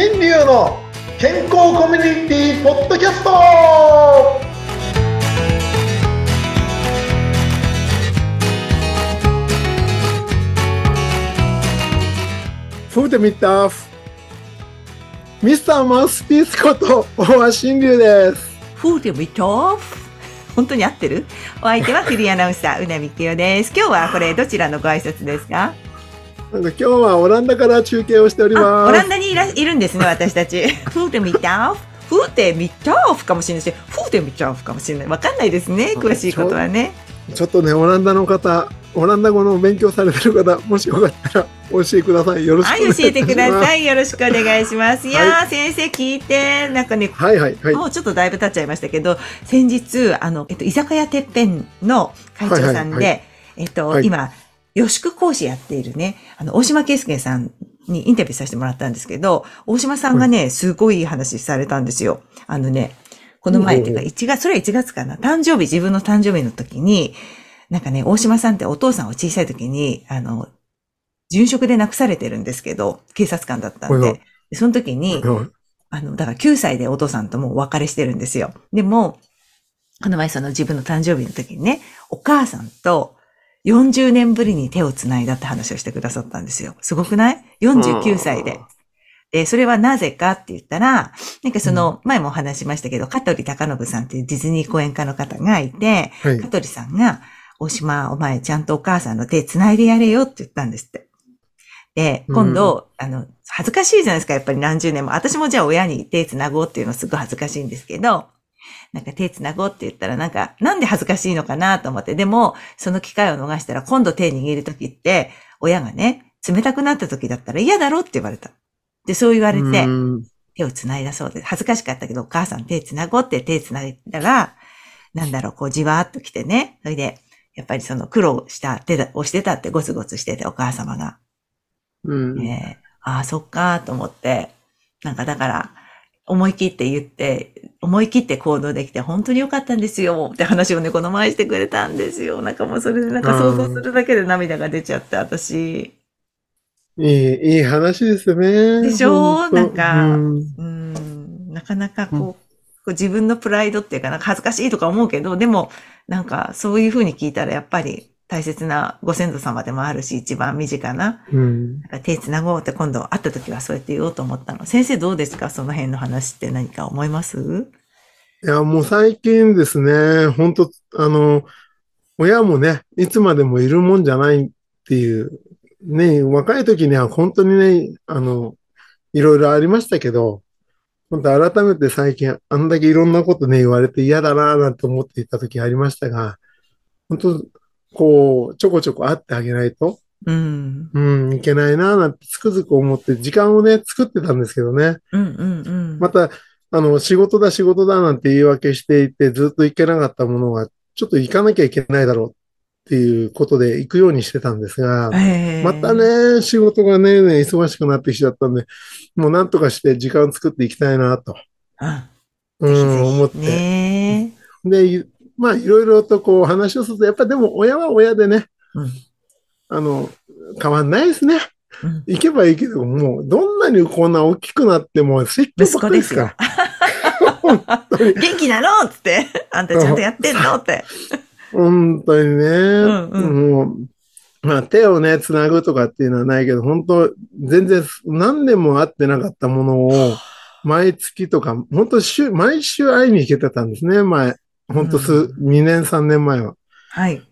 新流の健康コミュニティポッドキャスト。フーデミッターフミスターマウスピースこと大橋新流です。フーデミトーフ本当に合ってる？お相手はフリーアナウンサー、うなみきよです。今日はこれどちらのご挨拶ですか？なんか今日はオランダから中継をしておりあます。オランダにいらいるんですね、私たち。フーデミトーフフーデミトーフかもしれない。し、フーデミトーフかもしれない。わかんないですね、詳しいことはね。ちょっとねオランダの方オランダ語の勉強されてる方もしよかったら教えてください。よろしくおはい、願いします。教えてください。よろしくお願いします。い。やー、は先生聞いて、なんかね、はいはいはい。もうちょっとだいぶ経っちゃいましたけど、先日、あの、えっと、居酒屋てっぺんの会長さんで、はいはいはえっと、はい。今、予宿講師やっているね、あの、大島圭介さんにインタビューさせてもらったんですけど、大島さんがね、すごいいい話されたんですよ。あのね、この前っていうか、おう1月、それは1月かな、誕生日、自分の誕生日の時に、なんかね、大島さんってお父さんを小さい時に、あの、殉職で亡くされてるんですけど、警察官だったんで、でその時に、うんあの、だから9歳でお父さんともうお別れしてるんですよ。でも、この前その自分の誕生日の時にね、お母さんと40年ぶりに手を繋いだって話をしてくださったんですよ。すごくない ?49 歳で。で、それはなぜかって言ったら、なんかその、前もお話しましたけど、香取隆信さんっていうディズニー講演家の方がいて、はい香取さんが、大島、お前ちゃんとお母さんの手繋いでやれよって言ったんですって。で、今度、あの、恥ずかしいじゃないですか、やっぱり何十年も。私もじゃあ親に手繋ごうっていうのすごい恥ずかしいんですけど、なんか手繋ごうって言ったらなんか、なんで恥ずかしいのかなと思って。でも、その機会を逃したら今度手握るときって、親がね、冷たくなった時だったら嫌だろって言われた。で、そう言われて、うん手を繋いだそうで、恥ずかしかったけど、お母さん手繋ごうって手繋いだら、なんだろう、こうじわーっと来てね。それで、やっぱりその苦労した手だをしてたってゴツゴツしてて、お母様が。うんえーああ、そっかーと思って、なんかだから、思い切って言って、思い切って行動できて本当に良かったんですよって話をね、この前してくれたんですよ。なんかもうそれでなんか想像するだけで涙が出ちゃって、私。いいいい話ですよね。でしょ？本当。なんかうん。うん、なかなかこう、こう自分のプライドっていうかなんか恥ずかしいとか思うけど、でもなんかそういうふうに聞いたらやっぱり大切なご先祖様でもあるし、一番身近な。うんなんか手繋ごうって今度会った時はそうやって言おうと思ったの。先生どうですか？その辺の話って何か思います？いや、もう最近ですね、本当あの、親もね、いつまでもいるもんじゃないっていう、ね、若い時には本当にね、あの、いろいろありましたけど、本当改めて最近、あんだけいろんなことね、言われて嫌だなぁなんて思っていた時ありましたが、本当こう、ちょこちょこ会ってあげないと、うん。うん、いけないなぁなんてつくづく思って、時間をね、作ってたんですけどね。うんうんうん。また、あの、仕事だ仕事だなんて言い訳していて、ずっと行けなかったものが、ちょっと行かなきゃいけないだろうっていうことで行くようにしてたんですが、えーまた。ね、仕事がね、ね忙しくなってきちゃったんで、もうなんとかして時間作っていきたいなと、うん。うん、思って。ねで、いまあ、いろいろとこう話をすると、やっぱでも親は親でね、うんあの、変わんないですね。うん。行けばいいけど、もう、どんなにこんな大きくなっても、説教ばっかりですから。元気なのっつって。あんたちゃんとやってんのって。本当にね。んうもう、まあ手をね、つなぐとかっていうのはないけど、本当全然何年も会ってなかったものを、毎月とか、本当週、毎週会いに行けてたんですね、前。本当数、う2年、3年前は。はい。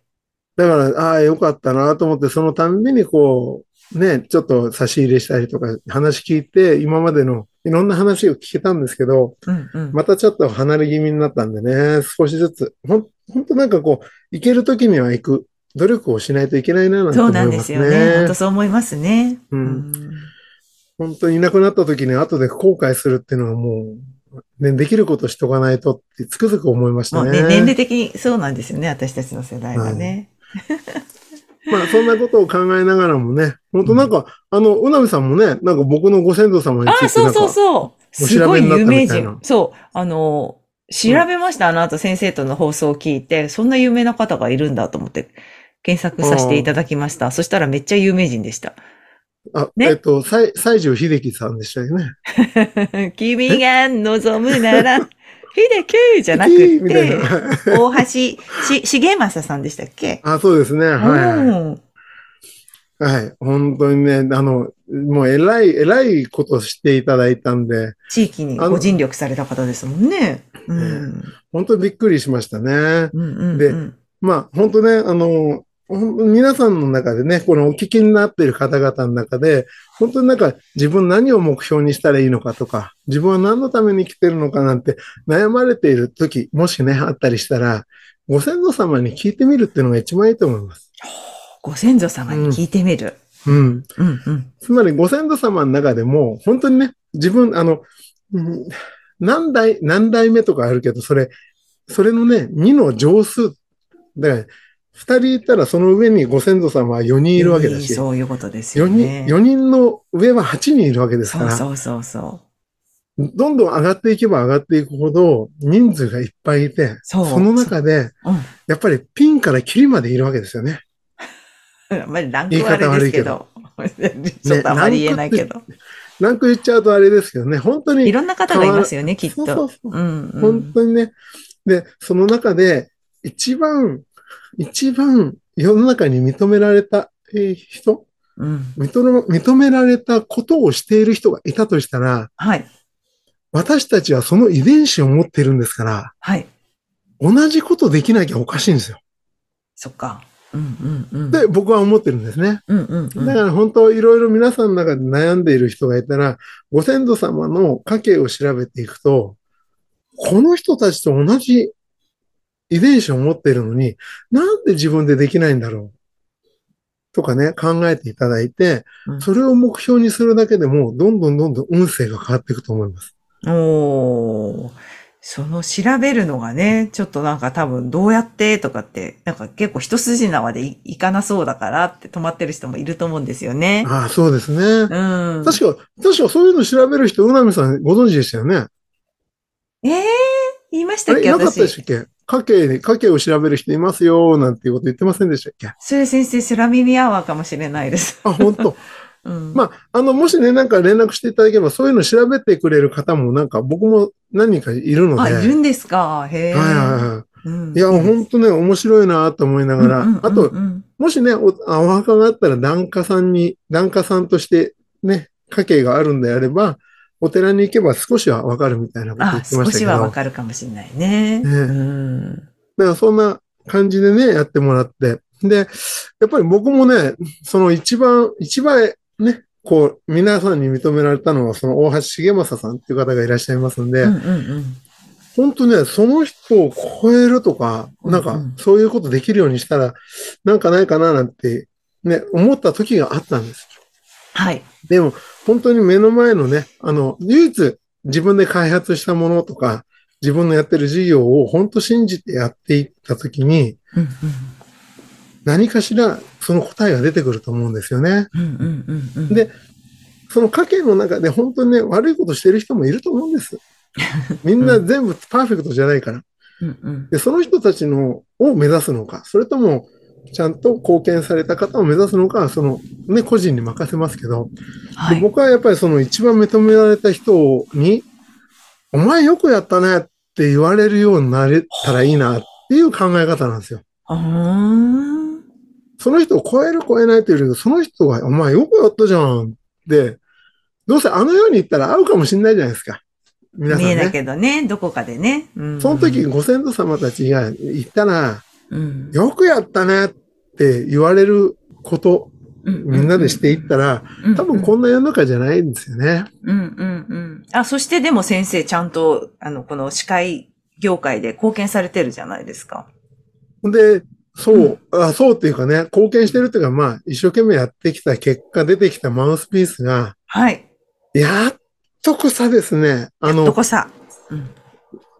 だから、ああ、よかったなと思って、そのたんびにこう、ね、ちょっと差し入れしたりとか、話聞いて、今までのいろんな話を聞けたんですけど、うんうん。またちょっと離れ気味になったんでね、少しずつ、ほん、ほんとなんかこう、行けるときには行く、努力をしないといけないな、なんてそう思いますなんですよね。ね。本当そう思いますね。うん本当にいなくなったときに後で後悔するっていうのはもう、ね、できることしとかないとってつくづく思いましたね。年齢的にそうなんですよね。私たちの世代はね。まあそんなことを考えながらもね、本当なんか、あの、うなみさんもね、なんか僕のご先祖様につああ、いてそうんそうそう。おすごい有名人。そう。あの、調べました、あの後先生との放送を聞いて、そんな有名な方がいるんだと思って、検索させていただきました。そしたらめっちゃ有名人でした。あ、ねえっと、西西城秀樹さんでしたよね。君が望むなら、秀樹じゃなくて、な。大橋し、重正さんでしたっけ？あ、そうですね。はい、はい。うんはい。本当にね、あの、もう偉い、偉いことしていただいたんで、地域にご尽力された方ですもんね。うん。本当にびっくりしましたね。うんうんうんでまあ、本当ね、あの、皆さんの中でね、このお聞きになっている方々の中で、本当になんか自分何を目標にしたらいいのかとか、自分は何のために生きてるのかなんて悩まれている時、もしね、あったりしたら、ご先祖様に聞いてみるっていうのが一番いいと思います。ご先祖様に聞いてみる。うん。うんうん。つまりご先祖様の中でも、本当にね、自分、あの、うん何代、何代目とかあるけど、それ、それのね、2の乗数。だから、2人いたらその上にご先祖様は4人いるわけだし、そういうことです4人、よね。4人の上は8人いるわけですから、そうそうそうそどんどん上がっていけば上がっていくほど人数がいっぱいいて、そうの中で、う。うん。やっぱりピンからキリまでいるわけですよね。まあ、ランクはあれですけど。ちょっとあまり言えないけど。ランク言っちゃうとあれですけどね、本当にいろんな方がいますよね、きっそうそとう。そううんうん本当にね。で、その中で、一番、一番世の中に認められたえー人うん。認め認められたことをしている人がいたとしたら、はい。私たちはその遺伝子を持っているんですから、はい。同じことできなきゃおかしいんですよ。そっか。うんうんうん。で、僕は思ってるんですね。うんうんうん。だから本当いろいろ皆さんの中で悩んでいる人がいたら、ご先祖様の家系を調べていくと、この人たちと同じ遺伝子を持っているのに、なんで自分でできないんだろう？とかね、考えていただいてう、んそれを目標にするだけでも、どんどんどんどん運勢が変わっていくと思います。おーその調べるのがね、ちょっとなんか多分どうやってとかって、なんか結構一筋縄でいいかなそうだからって止まってる人もいると思うんですよね。ああ、そうですね。うん。確か、確かそういうの調べる人、うなみさんご存知でしたよね？ええ言いましたっけなかったでし私。たっけ？家系に、家系を調べる人いますよ、なんていうこと言ってませんでしたっけ？それ先生、空耳アワーかもしれないです。あ、本当。うん。まあ、あの、もしね、なんか連絡していただければ、そういうの調べてくれる方も、なんか僕も何人かいるので。あ、いるんですか？へえ。はいはいはうんい。いや、本当ね、面白いなと思いながら、うんうんうんうんあと、もしね、お、あお墓があったら、檀家さんに、檀家さんとしてね、家系があるんであれば、お寺に行けば少しはわかるみたいなこと言あ、ってましたけど。少しはわかるかもしれないね。ねうん。だからそんな感じでね、やってもらって。で、やっぱり僕もね、その一番、一番ね、こう、皆さんに認められたのは、その大橋重正さんっていう方がいらっしゃいますんで、うんうんうん。本当ね、その人を超えるとか、なんかそういうことできるようにしたら、なんかないかななんて、ね、思った時があったんです。はい。でも、本当に目の前のね、あの、唯一自分で開発したものとか、自分のやってる事業を本当信じてやっていった時に、うんうん。何かしらその答えが出てくると思うんですよね。でその家計の中で本当にね、悪いことしてる人もいると思うんです。みんな全部パーフェクトじゃないから。うんうん。で、その人たちのを目指すのか、それとも、ちゃんと貢献された方を目指すのかは、その、ね、個人に任せますけど、はい。で僕はやっぱりその一番認められた人に、お前よくやったねって言われるようになれたらいいなっていう考え方なんですよ。その人を超える超えないというより、その人が、お前よくやったじゃんって、どうせあの世に行ったら会うかもしれないじゃないですか。皆さん見えないね。けどね、どこかでね。うんその時ご先祖様たちが言ったら、うんよくやったねって言われること、みんなでしていったら、多分こんな世の中じゃないんですよね。うんうんうん。あ、そしてでも先生ちゃんと、あの、この司会業界で貢献されてるじゃないですか。で、そう、あそうっていうかね、貢献してるっていうか、まあ、一生懸命やってきた結果出てきたマウスピースが、はい。やっとこさですね、あの、どこさ。うん。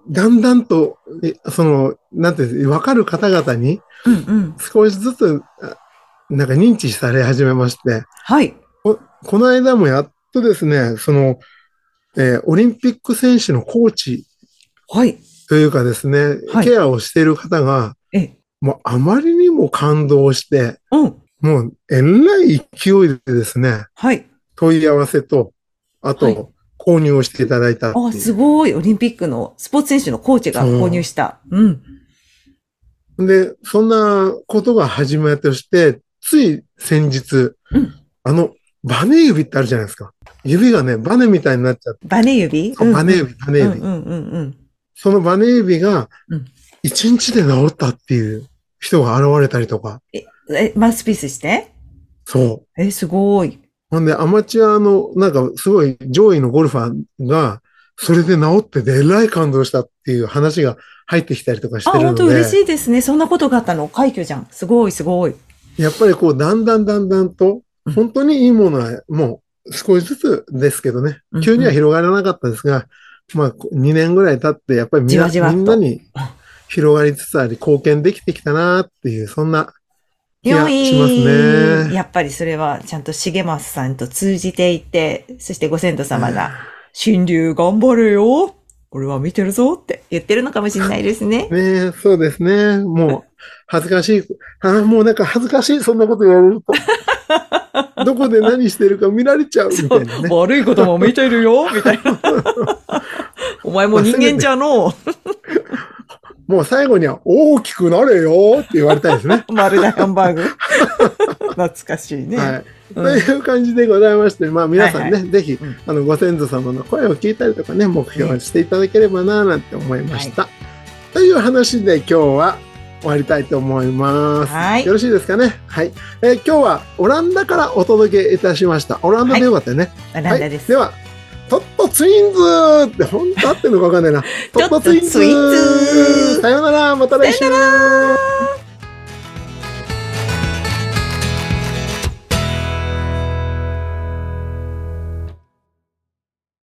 だんだんと、えその、なんていうんですわかる方々に。少しずつ、あなんか認知され始めまして、はい。ここの間もやっとですね、その、えーオリンピック選手のコーチはい。というかですね、はいケアをしている方が、え、もうあまりにも感動して、うん。もう、えらい勢いでですね、はい。問い合わせと、あと、はい購入をしていただいたあ、すごい。オリンピックのスポーツ選手のコーチが購入した。うん。で、そんなことが始まりとして、つい先日、うんあの、バネ指ってあるじゃないですか。指がね、バネみたいになっちゃって、バネ指？バネ指、バネ指。うんうんうんうん。そのバネ指がうん、一日で治ったっていう人が現れたりとか、え、マウスピースして？そう。え、すごい。ほんで、アマチュアの、なんか、すごい上位のゴルファーが、それで治ってでえらい感動したっていう話が入ってきたりとかしあ、てるの本当嬉しで、いですね。そんなことがあったの。快挙じゃん。すごい、すごい。やっぱりこう、だんだんだんだんとうん、本当にいいものは、もう少しずつですけどねうん、急には広がらなかったですが、まあ、2年ぐらい経って、やっぱりみんなに広がりつつあり、貢献できてきたなっていう、そんな気がしますね。やっぱりそれはちゃんと重松さんと通じていて、そしてご先祖様が、新流頑張れよ俺は見てるぞって言ってるのかもしれないですね。ねえ、そうですね。もう、恥ずかしい。ああ、もうなんか恥ずかしい、そんなこと言われると。どこで何してるか見られちゃうみたいなね。悪いことも見てるよみたいな。お前も人間じゃのもう最後には大きくなれよって言われたいですね。丸大ハンバーグ。懐かしいね。はい。うんという感じでございまして、まあ皆さんね、はいぜひうん、あの、ご先祖様の声を聞いたりとかね、目標をしていただければな、なんて思いました。という話で今日は終わりたいと思います。はいよろしいですかね？はい、えー今日はオランダからお届けいたしました。オランダでよかったよね。オランダです。はい、では、トットツインズって本当合ってるのかわかんないな。トットツインズさようなら、また来週。